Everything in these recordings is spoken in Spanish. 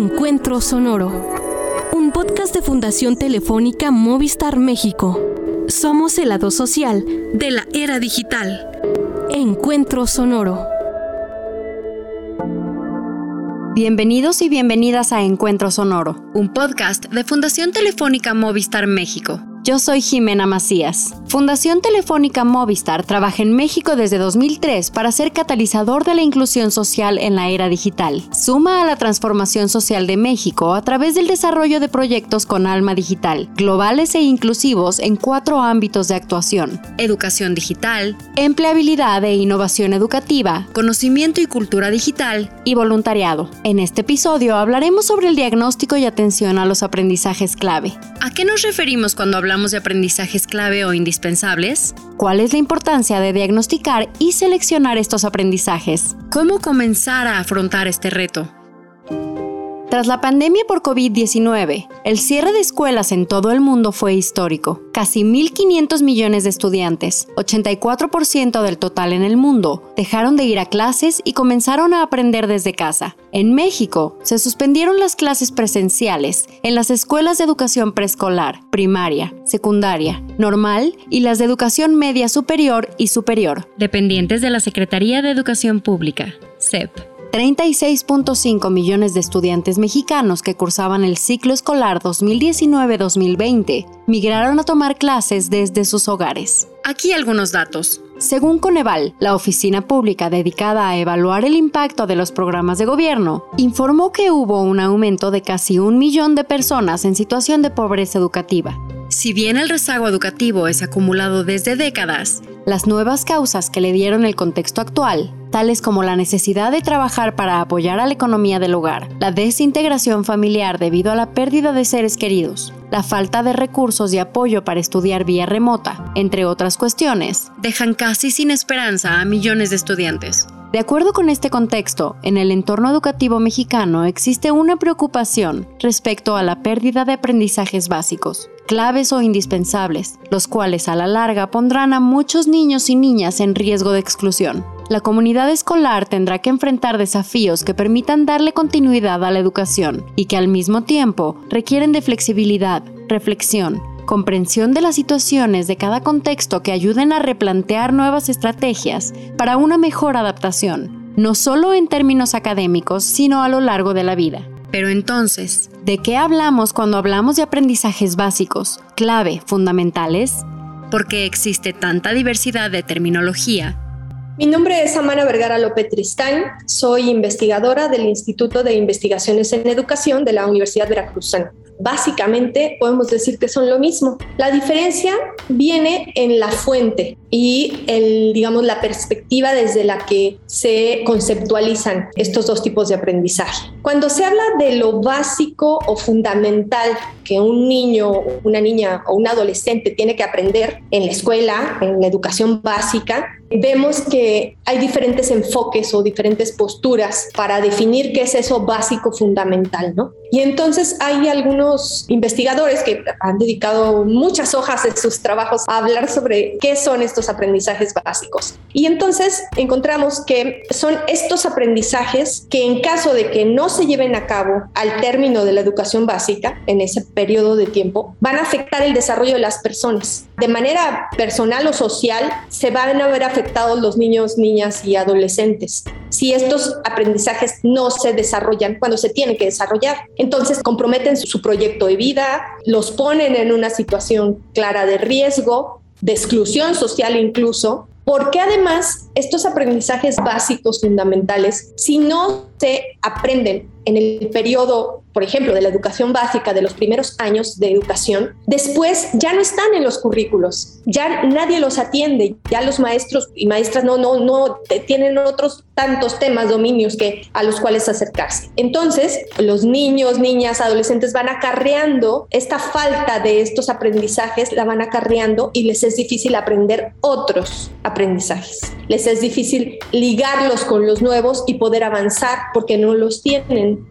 Encuentro Sonoro. Un podcast de Fundación Telefónica Movistar México. Somos el lado social de la era digital. Encuentro Sonoro. Bienvenidos y bienvenidas a Encuentro Sonoro, un podcast de Fundación Telefónica Movistar México. Yo soy Jimena Macías. Fundación Telefónica Movistar trabaja en México desde 2003 para ser catalizador de la inclusión social en la era digital. Suma a la transformación social de México a través del desarrollo de proyectos con alma digital, globales e inclusivos en cuatro ámbitos de actuación. Educación digital, empleabilidad e innovación educativa, conocimiento y cultura digital y voluntariado. En este episodio hablaremos sobre el diagnóstico y atención a los aprendizajes clave. ¿A qué nos referimos cuando hablamos de aprendizajes clave o indispensables? ¿Cuál es la importancia de diagnosticar y seleccionar estos aprendizajes? ¿Cómo comenzar a afrontar este reto? Tras la pandemia por COVID-19, el cierre de escuelas en todo el mundo fue histórico. Casi 1.500 millones de estudiantes, 84% del total en el mundo, dejaron de ir a clases y comenzaron a aprender desde casa. En México, se suspendieron las clases presenciales en las escuelas de educación preescolar, primaria, secundaria, normal y las de educación media superior y superior, dependientes de la Secretaría de Educación Pública, SEP. 36.5 millones de estudiantes mexicanos que cursaban el ciclo escolar 2019-2020 migraron a tomar clases desde sus hogares. Aquí algunos datos. Según Coneval, la oficina pública dedicada a evaluar el impacto de los programas de gobierno, informó que hubo un aumento de casi un millón de personas en situación de pobreza educativa. Si bien el rezago educativo es acumulado desde décadas, las nuevas causas que le dieron el contexto actual tales como la necesidad de trabajar para apoyar a la economía del hogar, la desintegración familiar debido a la pérdida de seres queridos, la falta de recursos y apoyo para estudiar vía remota, entre otras cuestiones, dejan casi sin esperanza a millones de estudiantes. De acuerdo con este contexto, en el entorno educativo mexicano existe una preocupación respecto a la pérdida de aprendizajes básicos, claves o indispensables, los cuales a la larga pondrán a muchos niños y niñas en riesgo de exclusión. La comunidad escolar tendrá que enfrentar desafíos que permitan darle continuidad a la educación y que al mismo tiempo requieren de flexibilidad, reflexión, comprensión de las situaciones de cada contexto que ayuden a replantear nuevas estrategias para una mejor adaptación, no solo en términos académicos, sino a lo largo de la vida. Pero entonces, ¿de qué hablamos cuando hablamos de aprendizajes básicos, clave, fundamentales? ¿Por qué existe tanta diversidad de terminología mi nombre es Amara Vergara López Tristán, soy investigadora del Instituto de Investigaciones en Educación de la Universidad Veracruzana básicamente podemos decir que son lo mismo. La diferencia viene en la fuente y el, digamos, la perspectiva desde la que se conceptualizan estos dos tipos de aprendizaje. Cuando se habla de lo básico o fundamental que un niño, una niña o un adolescente tiene que aprender en la escuela, en la educación básica, vemos que hay diferentes enfoques o diferentes posturas para definir qué es eso básico fundamental, ¿no? Y entonces hay algunos investigadores que han dedicado muchas hojas de sus trabajos a hablar sobre qué son estos aprendizajes básicos. Y entonces encontramos que son estos aprendizajes que en caso de que no se lleven a cabo al término de la educación básica, en ese periodo de tiempo, van a afectar el desarrollo de las personas. De manera personal o social, se van a ver afectados los niños, niñas y adolescentes si estos aprendizajes no se desarrollan cuando se tienen que desarrollar. Entonces comprometen su proyecto de vida, los ponen en una situación clara de riesgo, de exclusión social incluso, porque además estos aprendizajes básicos fundamentales, si no se aprenden en el periodo, por ejemplo, de la educación básica, de los primeros años de educación, después ya no están en los currículos, ya nadie los atiende, ya los maestros y maestras no, no, no tienen otros tantos temas, dominios que, a los cuales acercarse. Entonces, los niños, niñas, adolescentes van acarreando esta falta de estos aprendizajes, la van acarreando y les es difícil aprender otros aprendizajes. Les es difícil ligarlos con los nuevos y poder avanzar porque no los tienen.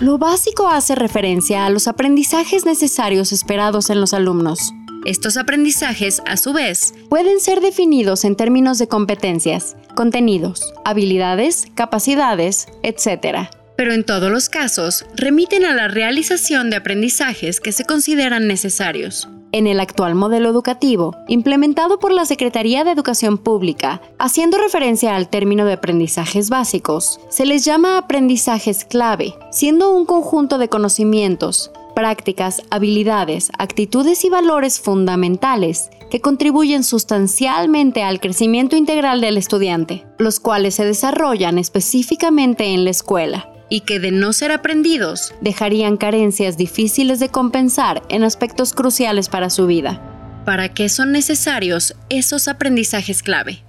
Lo básico hace referencia a los aprendizajes necesarios esperados en los alumnos. Estos aprendizajes, a su vez, pueden ser definidos en términos de competencias, contenidos, habilidades, capacidades, etc. pero en todos los casos remiten a la realización de aprendizajes que se consideran necesarios. En el actual modelo educativo, implementado por la Secretaría de Educación Pública, haciendo referencia al término de aprendizajes básicos, se les llama aprendizajes clave, siendo un conjunto de conocimientos, prácticas, habilidades, actitudes y valores fundamentales que contribuyen sustancialmente al crecimiento integral del estudiante, los cuales se desarrollan específicamente en la escuela y que de no ser aprendidos dejarían carencias difíciles de compensar en aspectos cruciales para su vida. ¿Para qué son necesarios esos aprendizajes clave?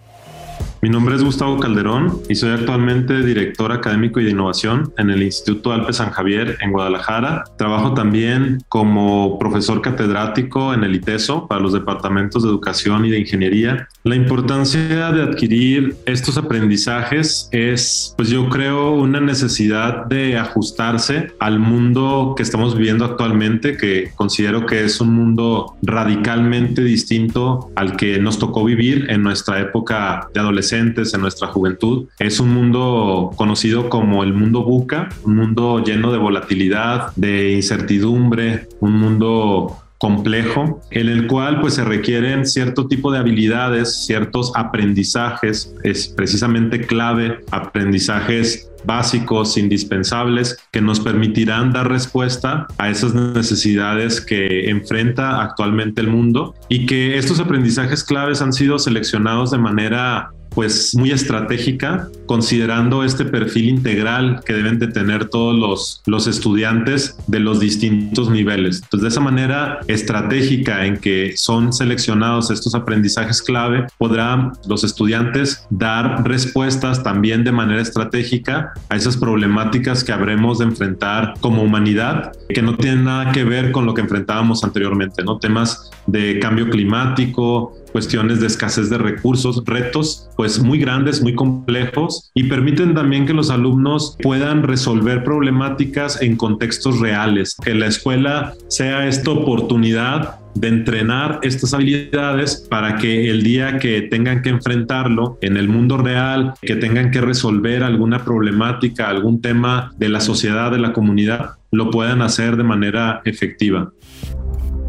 Mi nombre es Gustavo Calderón y soy actualmente director académico y de innovación en el Instituto Alpe San Javier en Guadalajara. Trabajo también como profesor catedrático en el ITESO para los departamentos de educación y de ingeniería. La importancia de adquirir estos aprendizajes es, pues yo creo, una necesidad de ajustarse al mundo que estamos viviendo actualmente, que considero que es un mundo radicalmente distinto al que nos tocó vivir en nuestra época de adolescencia en nuestra juventud. Es un mundo conocido como el mundo buca, un mundo lleno de volatilidad, de incertidumbre, un mundo complejo en el cual pues se requieren cierto tipo de habilidades, ciertos aprendizajes, es precisamente clave, aprendizajes básicos, indispensables, que nos permitirán dar respuesta a esas necesidades que enfrenta actualmente el mundo y que estos aprendizajes claves han sido seleccionados de manera pues muy estratégica, considerando este perfil integral que deben de tener todos los, los estudiantes de los distintos niveles. Entonces, de esa manera estratégica en que son seleccionados estos aprendizajes clave, podrán los estudiantes dar respuestas también de manera estratégica a esas problemáticas que habremos de enfrentar como humanidad, que no tienen nada que ver con lo que enfrentábamos anteriormente, ¿no? Temas de cambio climático, cuestiones de escasez de recursos, retos pues muy grandes, muy complejos y permiten también que los alumnos puedan resolver problemáticas en contextos reales, que la escuela sea esta oportunidad de entrenar estas habilidades para que el día que tengan que enfrentarlo en el mundo real, que tengan que resolver alguna problemática, algún tema de la sociedad, de la comunidad, lo puedan hacer de manera efectiva.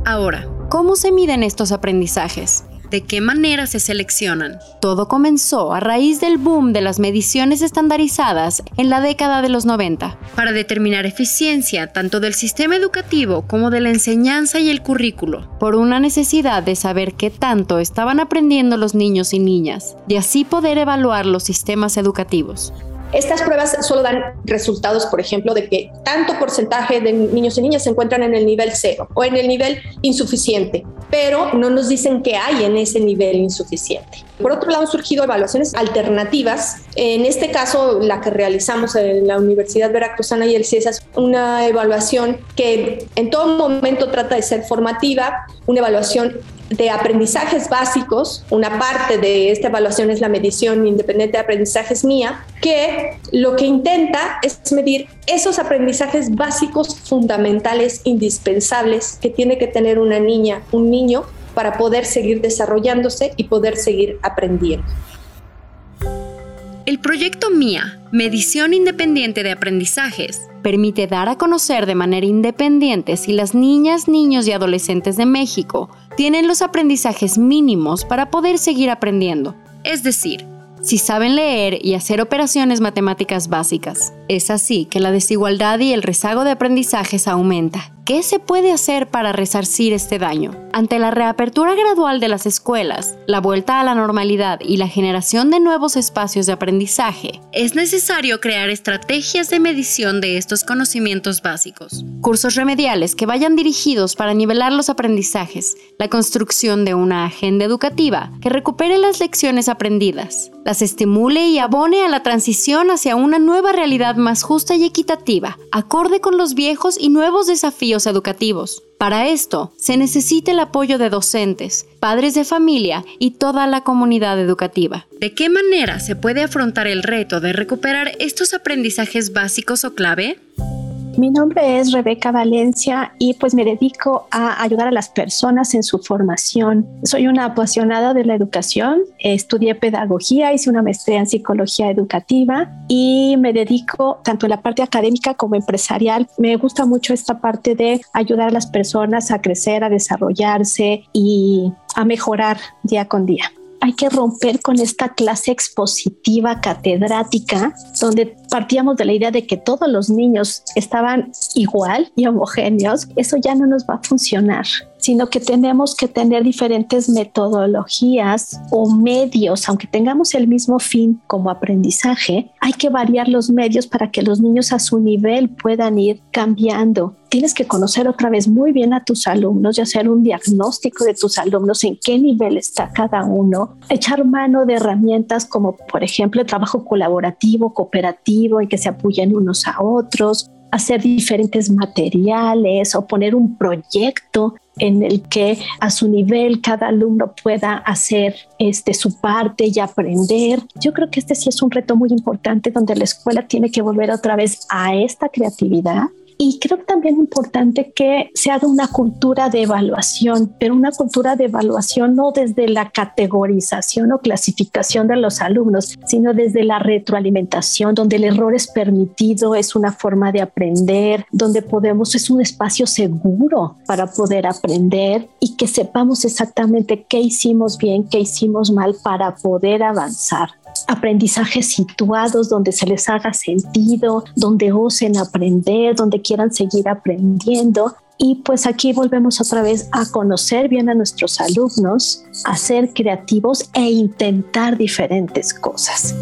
Ahora, ¿cómo se miden estos aprendizajes? ¿De qué manera se seleccionan? Todo comenzó a raíz del boom de las mediciones estandarizadas en la década de los 90, para determinar eficiencia tanto del sistema educativo como de la enseñanza y el currículo, por una necesidad de saber qué tanto estaban aprendiendo los niños y niñas, y así poder evaluar los sistemas educativos. Estas pruebas solo dan resultados, por ejemplo, de que tanto porcentaje de niños y niñas se encuentran en el nivel cero o en el nivel insuficiente, pero no nos dicen qué hay en ese nivel insuficiente. Por otro lado, han surgido evaluaciones alternativas. En este caso, la que realizamos en la Universidad Veracruzana y el CIESA es una evaluación que en todo momento trata de ser formativa, una evaluación de aprendizajes básicos, una parte de esta evaluación es la medición independiente de aprendizajes mía, que lo que intenta es medir esos aprendizajes básicos fundamentales, indispensables, que tiene que tener una niña, un niño, para poder seguir desarrollándose y poder seguir aprendiendo. El proyecto MIA, Medición Independiente de Aprendizajes, permite dar a conocer de manera independiente si las niñas, niños y adolescentes de México tienen los aprendizajes mínimos para poder seguir aprendiendo, es decir, si saben leer y hacer operaciones matemáticas básicas. Es así que la desigualdad y el rezago de aprendizajes aumenta ¿Qué se puede hacer para resarcir este daño? Ante la reapertura gradual de las escuelas, la vuelta a la normalidad y la generación de nuevos espacios de aprendizaje, es necesario crear estrategias de medición de estos conocimientos básicos. Cursos remediales que vayan dirigidos para nivelar los aprendizajes, la construcción de una agenda educativa que recupere las lecciones aprendidas, las estimule y abone a la transición hacia una nueva realidad más justa y equitativa, acorde con los viejos y nuevos desafíos educativos. Para esto, se necesita el apoyo de docentes, padres de familia y toda la comunidad educativa. ¿De qué manera se puede afrontar el reto de recuperar estos aprendizajes básicos o clave? Mi nombre es Rebeca Valencia y pues me dedico a ayudar a las personas en su formación. Soy una apasionada de la educación, estudié pedagogía, hice una maestría en psicología educativa y me dedico tanto en la parte académica como empresarial. Me gusta mucho esta parte de ayudar a las personas a crecer, a desarrollarse y a mejorar día con día hay que romper con esta clase expositiva catedrática donde partíamos de la idea de que todos los niños estaban igual y homogéneos. Eso ya no nos va a funcionar sino que tenemos que tener diferentes metodologías o medios, aunque tengamos el mismo fin como aprendizaje, hay que variar los medios para que los niños a su nivel puedan ir cambiando. Tienes que conocer otra vez muy bien a tus alumnos y hacer un diagnóstico de tus alumnos, en qué nivel está cada uno, echar mano de herramientas como por ejemplo el trabajo colaborativo, cooperativo y que se apoyen unos a otros, hacer diferentes materiales o poner un proyecto en el que a su nivel cada alumno pueda hacer este, su parte y aprender. Yo creo que este sí es un reto muy importante donde la escuela tiene que volver otra vez a esta creatividad y creo también importante que se haga una cultura de evaluación, pero una cultura de evaluación no desde la categorización o clasificación de los alumnos, sino desde la retroalimentación, donde el error es permitido, es una forma de aprender, donde podemos, es un espacio seguro para poder aprender y que sepamos exactamente qué hicimos bien, qué hicimos mal para poder avanzar aprendizajes situados donde se les haga sentido, donde osen aprender, donde quieran seguir aprendiendo. Y pues aquí volvemos otra vez a conocer bien a nuestros alumnos, a ser creativos e intentar diferentes cosas.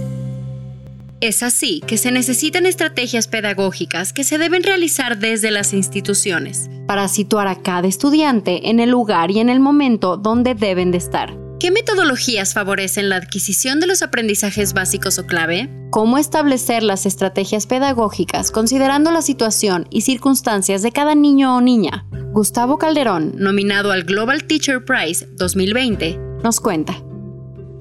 Es así que se necesitan estrategias pedagógicas que se deben realizar desde las instituciones para situar a cada estudiante en el lugar y en el momento donde deben de estar. ¿Qué metodologías favorecen la adquisición de los aprendizajes básicos o clave? ¿Cómo establecer las estrategias pedagógicas considerando la situación y circunstancias de cada niño o niña? Gustavo Calderón, nominado al Global Teacher Prize 2020, nos cuenta.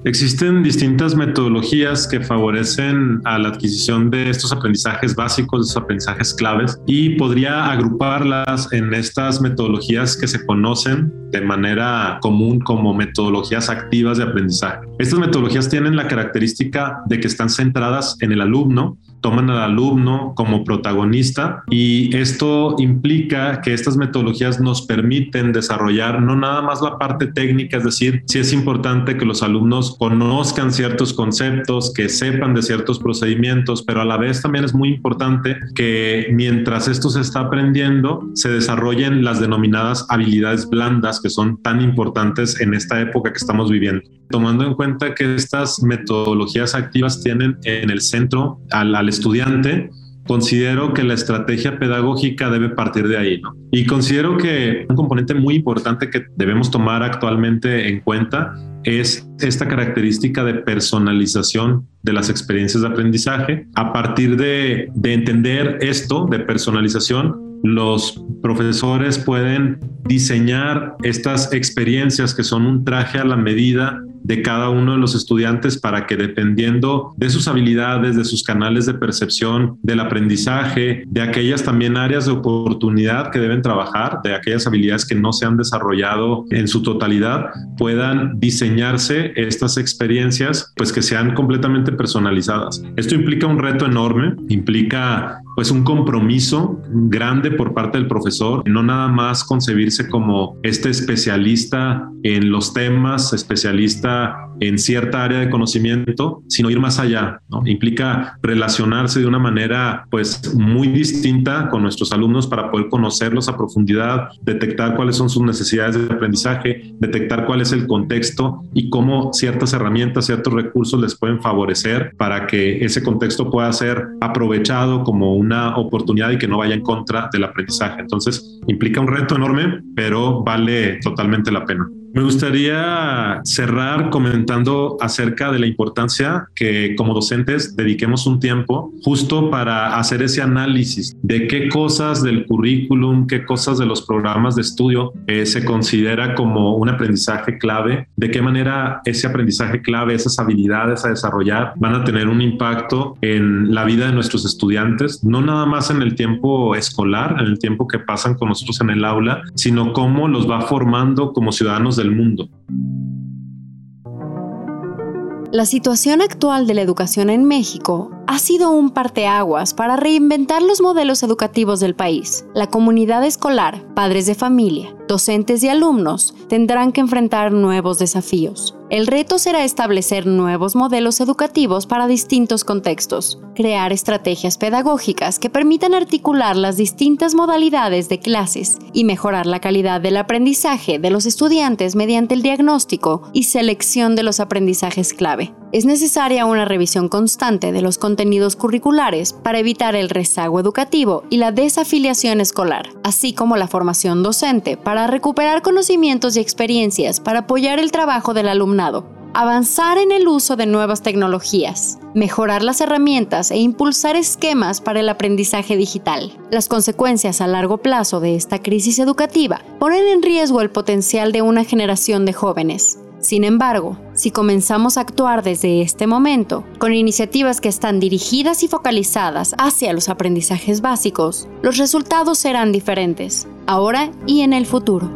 Existen distintas metodologías que favorecen a la adquisición de estos aprendizajes básicos, de estos aprendizajes claves, y podría agruparlas en estas metodologías que se conocen de manera común como metodologías activas de aprendizaje. Estas metodologías tienen la característica de que están centradas en el alumno, toman al alumno como protagonista y esto implica que estas metodologías nos permiten desarrollar no nada más la parte técnica, es decir, si es importante que los alumnos conozcan ciertos conceptos, que sepan de ciertos procedimientos, pero a la vez también es muy importante que mientras esto se está aprendiendo, se desarrollen las denominadas habilidades blandas que son tan importantes en esta época que estamos viviendo. Tomando en cuenta que estas metodologías activas tienen en el centro al, al estudiante, considero que la estrategia pedagógica debe partir de ahí, ¿no? Y considero que un componente muy importante que debemos tomar actualmente en cuenta es esta característica de personalización de las experiencias de aprendizaje. A partir de, de entender esto de personalización, los profesores pueden diseñar estas experiencias que son un traje a la medida de cada uno de los estudiantes para que dependiendo de sus habilidades, de sus canales de percepción, del aprendizaje, de aquellas también áreas de oportunidad que deben trabajar, de aquellas habilidades que no se han desarrollado en su totalidad, puedan diseñarse estas experiencias pues que sean completamente personalizadas. Esto implica un reto enorme, implica pues un compromiso grande por parte del profesor, no nada más concebirse como este especialista en los temas, especialista en cierta área de conocimiento, sino ir más allá, ¿no? Implica relacionarse de una manera pues muy distinta con nuestros alumnos para poder conocerlos a profundidad, detectar cuáles son sus necesidades de aprendizaje, detectar cuál es el contexto y cómo ciertas herramientas, ciertos recursos les pueden favorecer para que ese contexto pueda ser aprovechado como una oportunidad y que no vaya en contra del aprendizaje. Entonces, implica un reto enorme, pero vale totalmente la pena. Me gustaría cerrar comentando acerca de la importancia que como docentes dediquemos un tiempo justo para hacer ese análisis de qué cosas del currículum, qué cosas de los programas de estudio eh, se considera como un aprendizaje clave, de qué manera ese aprendizaje clave, esas habilidades a desarrollar van a tener un impacto en la vida de nuestros estudiantes, no nada más en el tiempo escolar, en el tiempo que pasan con nosotros en el aula, sino cómo los va formando como ciudadanos mundo. La situación actual de la educación en México ha sido un parteaguas para reinventar los modelos educativos del país. La comunidad escolar, padres de familia, docentes y alumnos tendrán que enfrentar nuevos desafíos. El reto será establecer nuevos modelos educativos para distintos contextos, crear estrategias pedagógicas que permitan articular las distintas modalidades de clases y mejorar la calidad del aprendizaje de los estudiantes mediante el diagnóstico y selección de los aprendizajes clave. Es necesaria una revisión constante de los contenidos curriculares para evitar el rezago educativo y la desafiliación escolar, así como la formación docente para recuperar conocimientos y experiencias para apoyar el trabajo del alumnado, avanzar en el uso de nuevas tecnologías, mejorar las herramientas e impulsar esquemas para el aprendizaje digital. Las consecuencias a largo plazo de esta crisis educativa ponen en riesgo el potencial de una generación de jóvenes. Sin embargo, si comenzamos a actuar desde este momento, con iniciativas que están dirigidas y focalizadas hacia los aprendizajes básicos, los resultados serán diferentes, ahora y en el futuro.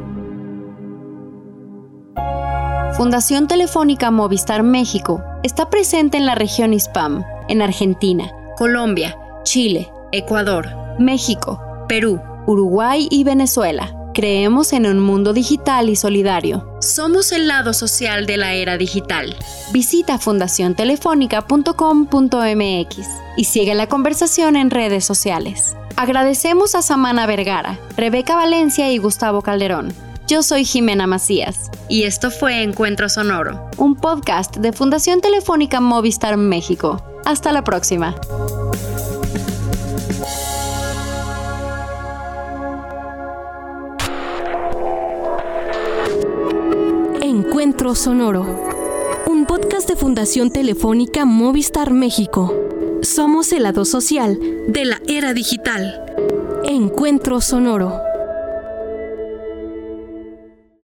Fundación Telefónica Movistar México está presente en la región ISPAM, en Argentina, Colombia, Chile, Ecuador, México, Perú, Uruguay y Venezuela Creemos en un mundo digital y solidario. Somos el lado social de la era digital. Visita fundaciontelefónica.com.mx y sigue la conversación en redes sociales. Agradecemos a Samana Vergara, Rebeca Valencia y Gustavo Calderón. Yo soy Jimena Macías y esto fue Encuentro Sonoro, un podcast de Fundación Telefónica Movistar México. Hasta la próxima. Sonoro, un podcast de Fundación Telefónica Movistar México. Somos el lado social de la era digital. Encuentro Sonoro.